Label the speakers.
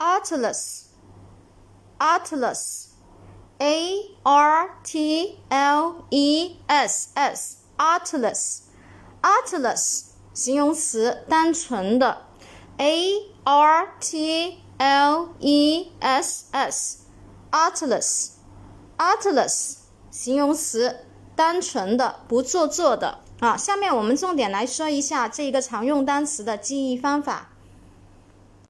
Speaker 1: artless，artless，a r t l e s s，artless，artless，形容词，单纯的，a r t l e s s，artless，artless，形容词，单纯的，不做作的。啊，下面我们重点来说一下这个常用单词的记忆方法。